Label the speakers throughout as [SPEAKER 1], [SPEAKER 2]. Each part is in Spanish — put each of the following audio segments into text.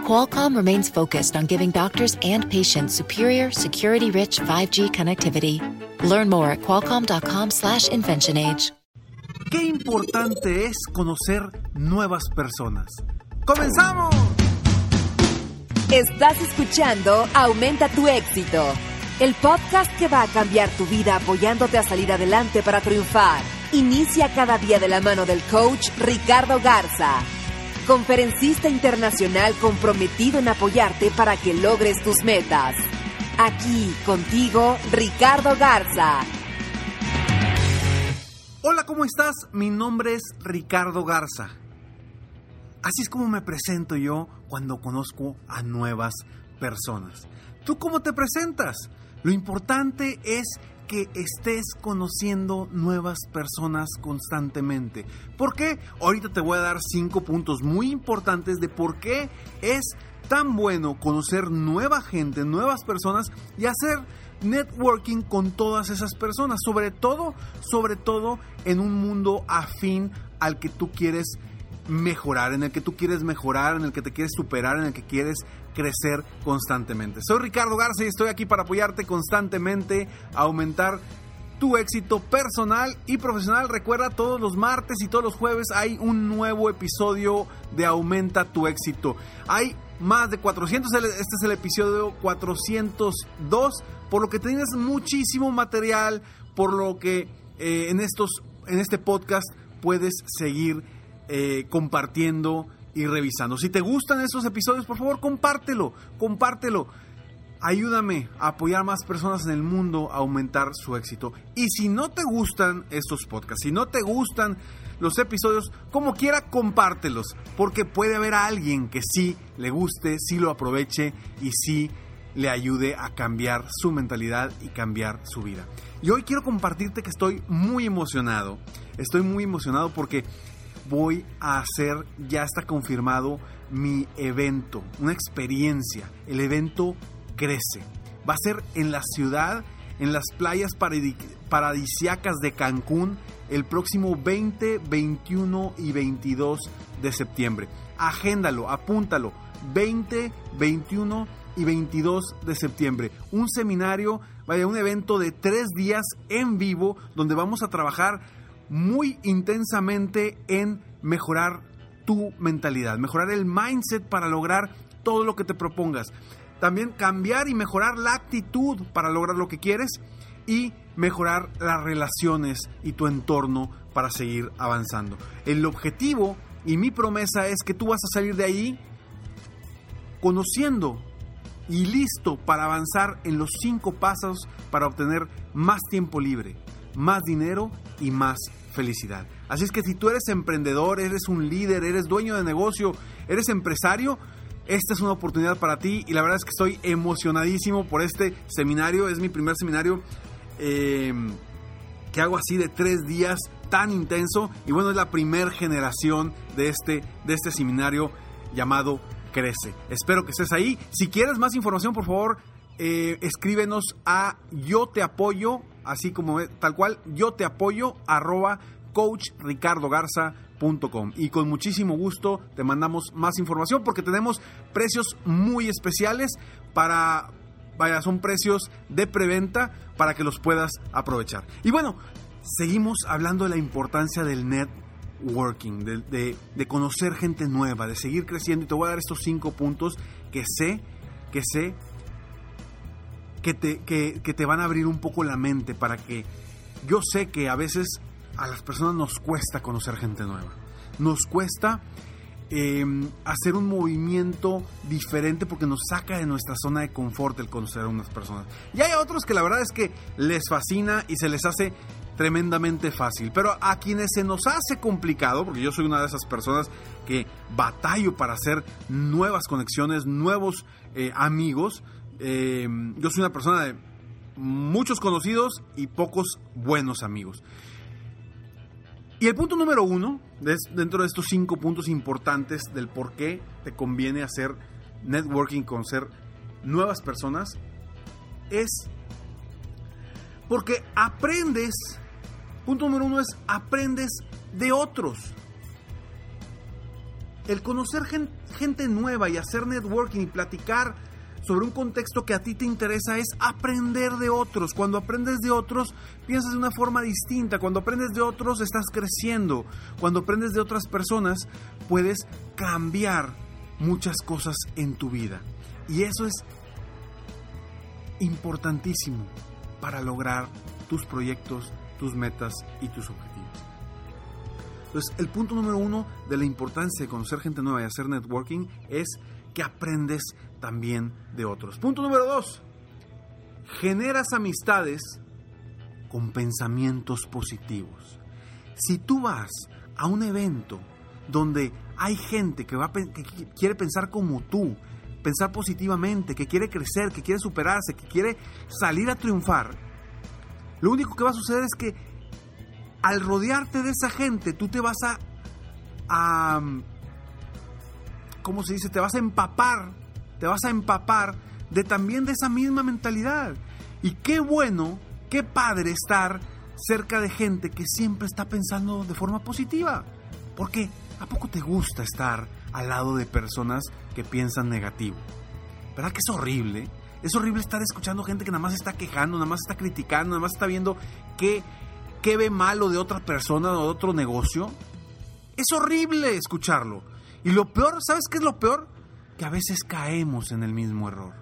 [SPEAKER 1] Qualcomm remains focused on giving doctors and patients superior, security-rich 5G connectivity. Learn more at qualcomm.com/inventionage.
[SPEAKER 2] Qué importante es conocer nuevas personas. ¡Comenzamos!
[SPEAKER 3] Estás escuchando Aumenta tu éxito, el podcast que va a cambiar tu vida apoyándote a salir adelante para triunfar. Inicia cada día de la mano del coach Ricardo Garza, conferencista internacional comprometido en apoyarte para que logres tus metas. Aquí contigo, Ricardo Garza.
[SPEAKER 2] Hola, ¿cómo estás? Mi nombre es Ricardo Garza. Así es como me presento yo cuando conozco a nuevas personas. ¿Tú cómo te presentas? Lo importante es que estés conociendo nuevas personas constantemente. ¿Por qué? Ahorita te voy a dar cinco puntos muy importantes de por qué es tan bueno conocer nueva gente, nuevas personas y hacer networking con todas esas personas, sobre todo, sobre todo en un mundo afín al que tú quieres mejorar, en el que tú quieres mejorar, en el que te quieres superar, en el que quieres crecer constantemente. Soy Ricardo Garza y estoy aquí para apoyarte constantemente a aumentar tu éxito personal y profesional. Recuerda, todos los martes y todos los jueves hay un nuevo episodio de Aumenta tu éxito. Hay más de 400, este es el episodio 402, por lo que tienes muchísimo material, por lo que eh, en, estos, en este podcast puedes seguir eh, compartiendo y revisando. Si te gustan estos episodios, por favor, compártelo, compártelo. Ayúdame a apoyar a más personas en el mundo a aumentar su éxito. Y si no te gustan estos podcasts, si no te gustan los episodios, como quiera, compártelos, porque puede haber a alguien que sí le guste, sí lo aproveche y sí le ayude a cambiar su mentalidad y cambiar su vida. Y hoy quiero compartirte que estoy muy emocionado. Estoy muy emocionado porque voy a hacer, ya está confirmado, mi evento, una experiencia. El evento crece. Va a ser en la ciudad, en las playas paradisiacas de Cancún, el próximo 20, 21 y 22 de septiembre. Agéndalo, apúntalo. 20, 21 y 22 de septiembre. Un seminario, vaya, un evento de tres días en vivo donde vamos a trabajar muy intensamente en mejorar tu mentalidad, mejorar el mindset para lograr todo lo que te propongas. También cambiar y mejorar la actitud para lograr lo que quieres y mejorar las relaciones y tu entorno para seguir avanzando. El objetivo y mi promesa es que tú vas a salir de ahí conociendo y listo para avanzar en los cinco pasos para obtener más tiempo libre, más dinero y más felicidad. Así es que si tú eres emprendedor, eres un líder, eres dueño de negocio, eres empresario, esta es una oportunidad para ti y la verdad es que estoy emocionadísimo por este seminario. Es mi primer seminario eh, que hago así de tres días tan intenso y bueno, es la primera generación de este, de este seminario llamado Crece. Espero que estés ahí. Si quieres más información, por favor, eh, escríbenos a yo te apoyo, así como tal cual, yo te apoyo arroba coachricardogarza.com y con muchísimo gusto te mandamos más información porque tenemos precios muy especiales para vaya son precios de preventa para que los puedas aprovechar. Y bueno seguimos hablando de la importancia del networking de, de conocer gente nueva de seguir creciendo. Y te voy a dar estos cinco puntos que sé que sé que te, que, te van a abrir un poco la mente para que yo sé que a veces a las personas nos cuesta conocer gente nueva. Nos cuesta em, hacer un movimiento diferente porque nos saca de nuestra zona de confort el conocer a unas personas. Y hay otros que la verdad es que les fascina y se les hace tremendamente fácil. Pero a quienes se nos hace complicado, porque yo soy una de esas personas que batallo para hacer nuevas conexiones, nuevos eh, amigos, eh, yo soy una persona de muchos conocidos y pocos buenos amigos. Y el punto número uno, dentro de estos cinco puntos importantes del por qué te conviene hacer networking con ser nuevas personas, es porque aprendes, punto número uno es aprendes de otros. El conocer gente nueva y hacer networking y platicar sobre un contexto que a ti te interesa es aprender de otros. Cuando aprendes de otros, piensas de una forma distinta. Cuando aprendes de otros, estás creciendo. Cuando aprendes de otras personas, puedes cambiar muchas cosas en tu vida. Y eso es importantísimo para lograr tus proyectos, tus metas y tus objetivos. Entonces, el punto número uno de la importancia de conocer gente nueva y hacer networking es que aprendes también de otros. Punto número dos, generas amistades con pensamientos positivos. Si tú vas a un evento donde hay gente que, va, que quiere pensar como tú, pensar positivamente, que quiere crecer, que quiere superarse, que quiere salir a triunfar, lo único que va a suceder es que al rodearte de esa gente, tú te vas a, ¿cómo se dice? Te vas a empapar, te vas a empapar de también de esa misma mentalidad. Y qué bueno, qué padre estar cerca de gente que siempre está pensando de forma positiva. Porque ¿a poco te gusta estar al lado de personas que piensan negativo? ¿Verdad que es horrible? Es horrible estar escuchando gente que nada más está quejando, nada más está criticando, nada más está viendo qué, qué ve malo de otra persona o de otro negocio. Es horrible escucharlo. Y lo peor, ¿sabes qué es lo peor? Que a veces caemos en el mismo error.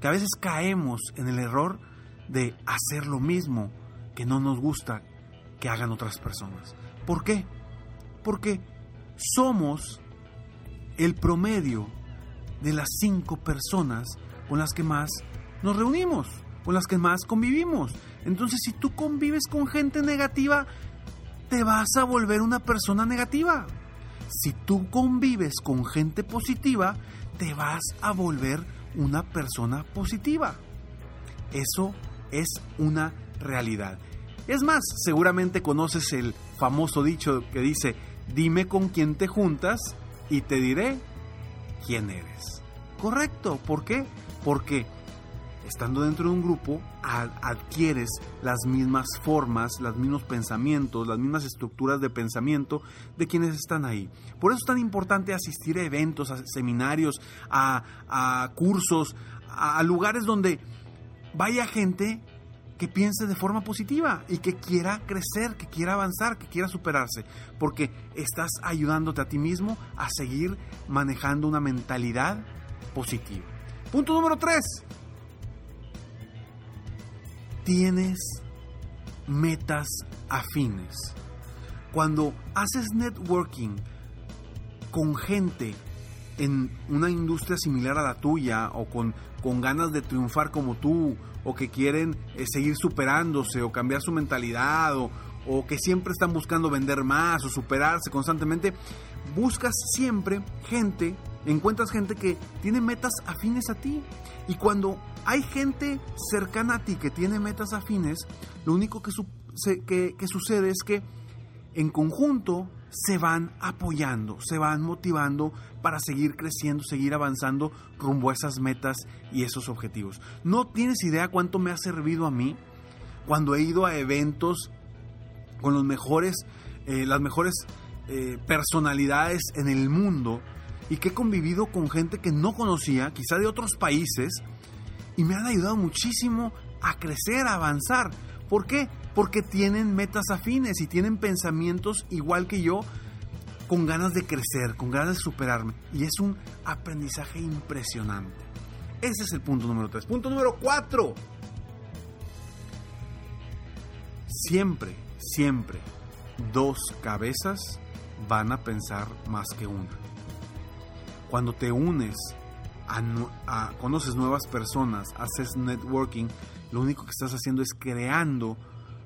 [SPEAKER 2] Que a veces caemos en el error de hacer lo mismo que no nos gusta que hagan otras personas. ¿Por qué? Porque somos el promedio de las cinco personas con las que más nos reunimos, con las que más convivimos. Entonces, si tú convives con gente negativa, te vas a volver una persona negativa si tú convives con gente positiva, te vas a volver una persona positiva. Eso es una realidad. Es más, seguramente conoces el famoso dicho que dice, dime con quién te juntas y te diré quién eres. Correcto, ¿por qué? Porque estando dentro de un grupo, adquieres las mismas formas, los mismos pensamientos, las mismas estructuras de pensamiento de quienes están ahí. Por eso es tan importante asistir a eventos, a seminarios, a, cursos, a, lugares donde vaya gente que piense de forma positiva y que quiera crecer, que quiera avanzar, que quiera superarse, porque estás ayudándote a ti mismo a seguir manejando una mentalidad positiva. Punto número 3 tienes metas afines. Cuando haces networking con gente en una industria similar a la tuya o con, con ganas de triunfar como tú o que quieren eh, seguir superándose o cambiar su mentalidad o, o que siempre están buscando vender más o superarse constantemente, buscas siempre gente, encuentras gente que tiene metas afines a ti. Y cuando hay gente cercana a ti que tiene metas afines, lo único que, sucede es que en conjunto se van apoyando, se van motivando para seguir creciendo, seguir avanzando rumbo a esas metas y esos objetivos. No tienes idea cuánto me ha servido a mí cuando he ido a eventos con los mejores, eh, las mejores eh, personalidades en el mundo y que he convivido con gente que no conocía, quizá de otros países, y me han ayudado muchísimo a crecer, a avanzar. ¿Por qué? Porque tienen metas afines y tienen pensamientos igual que yo, con ganas de crecer, con ganas de superarme. Y es un aprendizaje impresionante. Ese es el punto número 3. Punto número 4. Siempre, siempre, dos cabezas van a pensar más que una. Cuando te unes conoces nuevas personas, haces networking, lo único que estás haciendo es creando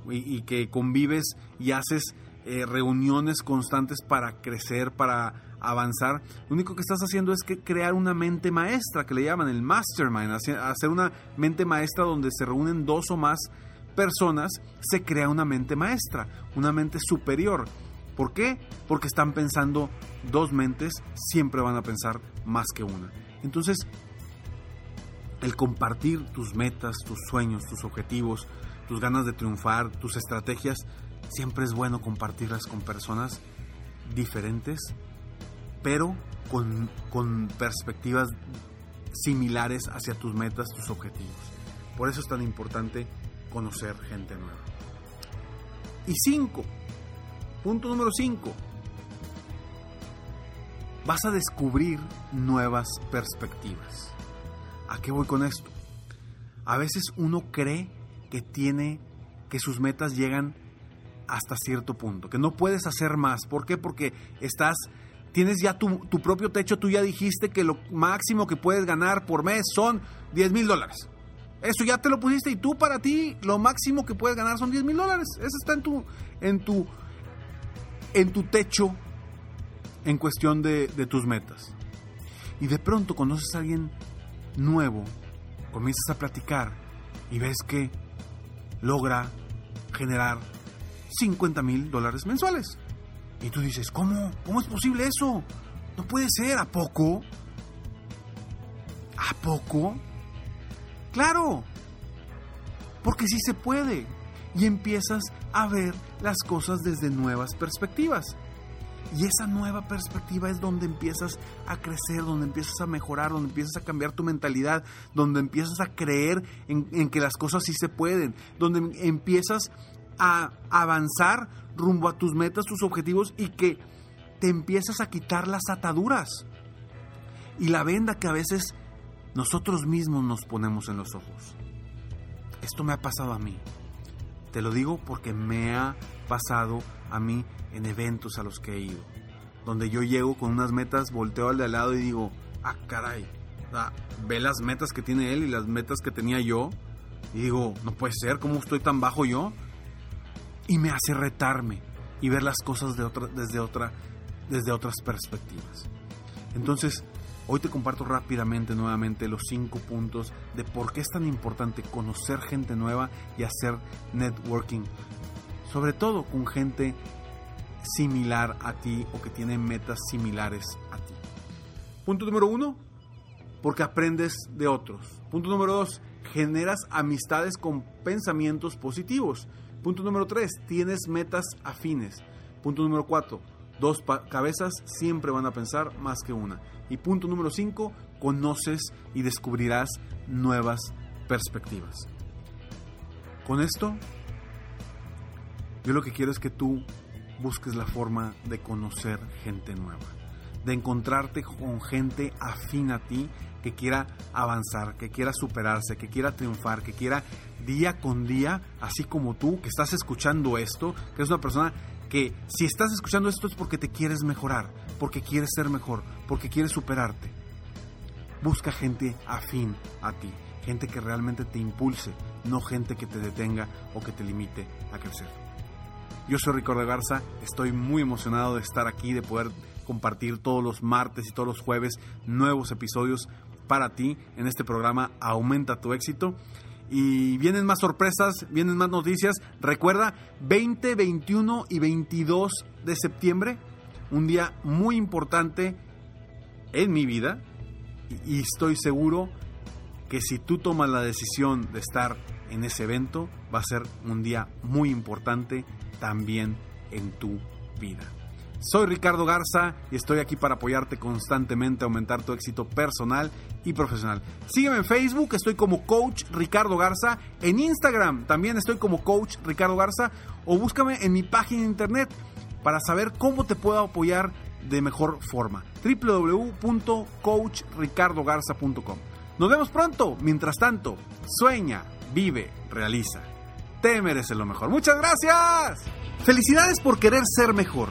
[SPEAKER 2] y, que convives y haces eh, reuniones constantes para crecer, para avanzar. Lo único que estás haciendo es que crear una mente maestra, que le llaman el mastermind, hacer una mente maestra donde se reúnen dos o más personas se crea una mente maestra, una mente superior. ¿Por qué? Porque están pensando dos mentes, siempre van a pensar más que una. Entonces, el compartir tus metas, tus sueños, tus objetivos, tus ganas de triunfar, tus estrategias, siempre es bueno compartirlas con personas diferentes, pero con, con perspectivas similares hacia tus metas, tus objetivos. Por eso es tan importante conocer gente nueva. Y cinco, punto número cinco, vas a descubrir nuevas perspectivas. ¿A qué voy con esto? A veces uno cree que tiene, que sus metas llegan hasta cierto punto, que no puedes hacer más. ¿Por qué? Porque estás tienes ya tu, propio techo, tú ya dijiste que lo máximo que puedes ganar por mes son 10 mil dólares. Eso ya te lo pusiste y tú para ti lo máximo que puedes ganar son 10 mil dólares. Eso está en tu, en tu, en tu techo en cuestión de, tus metas. Y de pronto conoces a alguien nuevo, comienzas a platicar y ves que logra generar 50 mil dólares mensuales. Y tú dices, ¿cómo? ¿Cómo es posible eso? No puede ser, ¿a poco? ¿A poco? Claro, porque sí se puede. Y empiezas a ver las cosas desde nuevas perspectivas. Y esa nueva perspectiva es donde empiezas a crecer, donde empiezas a mejorar, donde empiezas a cambiar tu mentalidad, donde empiezas a creer en, en que las cosas sí se pueden, donde empiezas a avanzar rumbo a tus metas, tus objetivos y que te empiezas a quitar las ataduras y la venda que a veces nosotros mismos nos ponemos en los ojos. Esto me ha pasado a mí. Te lo digo porque me ha pasado a mí en eventos a los que he ido. Donde yo llego con unas metas, volteo al de al lado y digo, ah, caray, ve las metas que tiene él y las metas que tenía yo. Y digo, no puede ser, ¿cómo estoy tan bajo yo? y me hace retarme y ver las cosas de otra, desde, otra, desde otras perspectivas. Entonces, hoy te comparto rápidamente nuevamente los cinco puntos de por qué es tan importante conocer gente nueva y hacer networking, sobre todo con gente similar a ti o que tiene metas similares a ti. Punto número uno, porque aprendes de otros. Punto número dos, generas amistades con pensamientos positivos. Punto número 3, tienes metas afines. Punto número 4, dos cabezas siempre van a pensar más que una. Y punto número 5, conoces y descubrirás nuevas perspectivas. Con esto, yo lo que quiero es que tú busques la forma de conocer gente nueva, de encontrarte con gente afín a ti que quiera avanzar, que quiera superarse, que quiera triunfar, que quiera día con día, así como tú que estás escuchando esto, que es una persona que si estás escuchando esto es porque te quieres mejorar, porque quieres ser mejor, porque quieres superarte. Busca gente afín a ti, gente que realmente te impulse, no gente que te detenga o que te limite a crecer. Yo soy Ricardo Garza, estoy muy emocionado de estar aquí, de poder compartir todos los martes y todos los jueves nuevos episodios para ti en este programa Aumenta tu éxito. Y vienen más sorpresas, vienen más noticias. Recuerda, 20, 21 y 22 de septiembre, un día muy importante en mi vida. Y estoy seguro que si tú tomas la decisión de estar en ese evento, va a ser un día muy importante también en tu vida. Soy Ricardo Garza y estoy aquí para apoyarte constantemente a aumentar tu éxito personal y profesional. Sígueme en Facebook, estoy como Coach Ricardo Garza. En Instagram también estoy como Coach Ricardo Garza. O búscame en mi página de internet para saber cómo te puedo apoyar de mejor forma. www.coachricardogarza.com. Nos vemos pronto. Mientras tanto, sueña, vive, realiza. Te mereces lo mejor. Muchas gracias. Felicidades por querer ser mejor.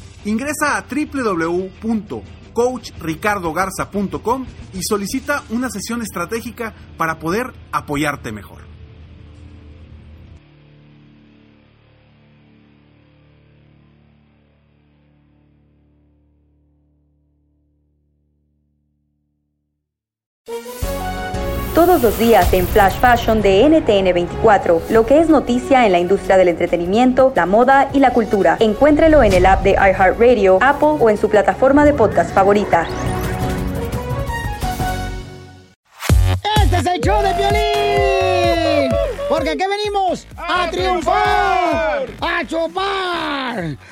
[SPEAKER 2] ingresa a www.coachricardogarza.com y solicita una sesión estratégica para poder apoyarte mejor.
[SPEAKER 4] Todos los días en Flash Fashion de NTN 24, lo que es noticia en la industria del entretenimiento, la moda y la cultura. Encuéntrelo en el app de iHeartRadio, Apple o en su plataforma de podcast favorita.
[SPEAKER 5] Este es el show de violín. Porque aquí venimos a, triunfar.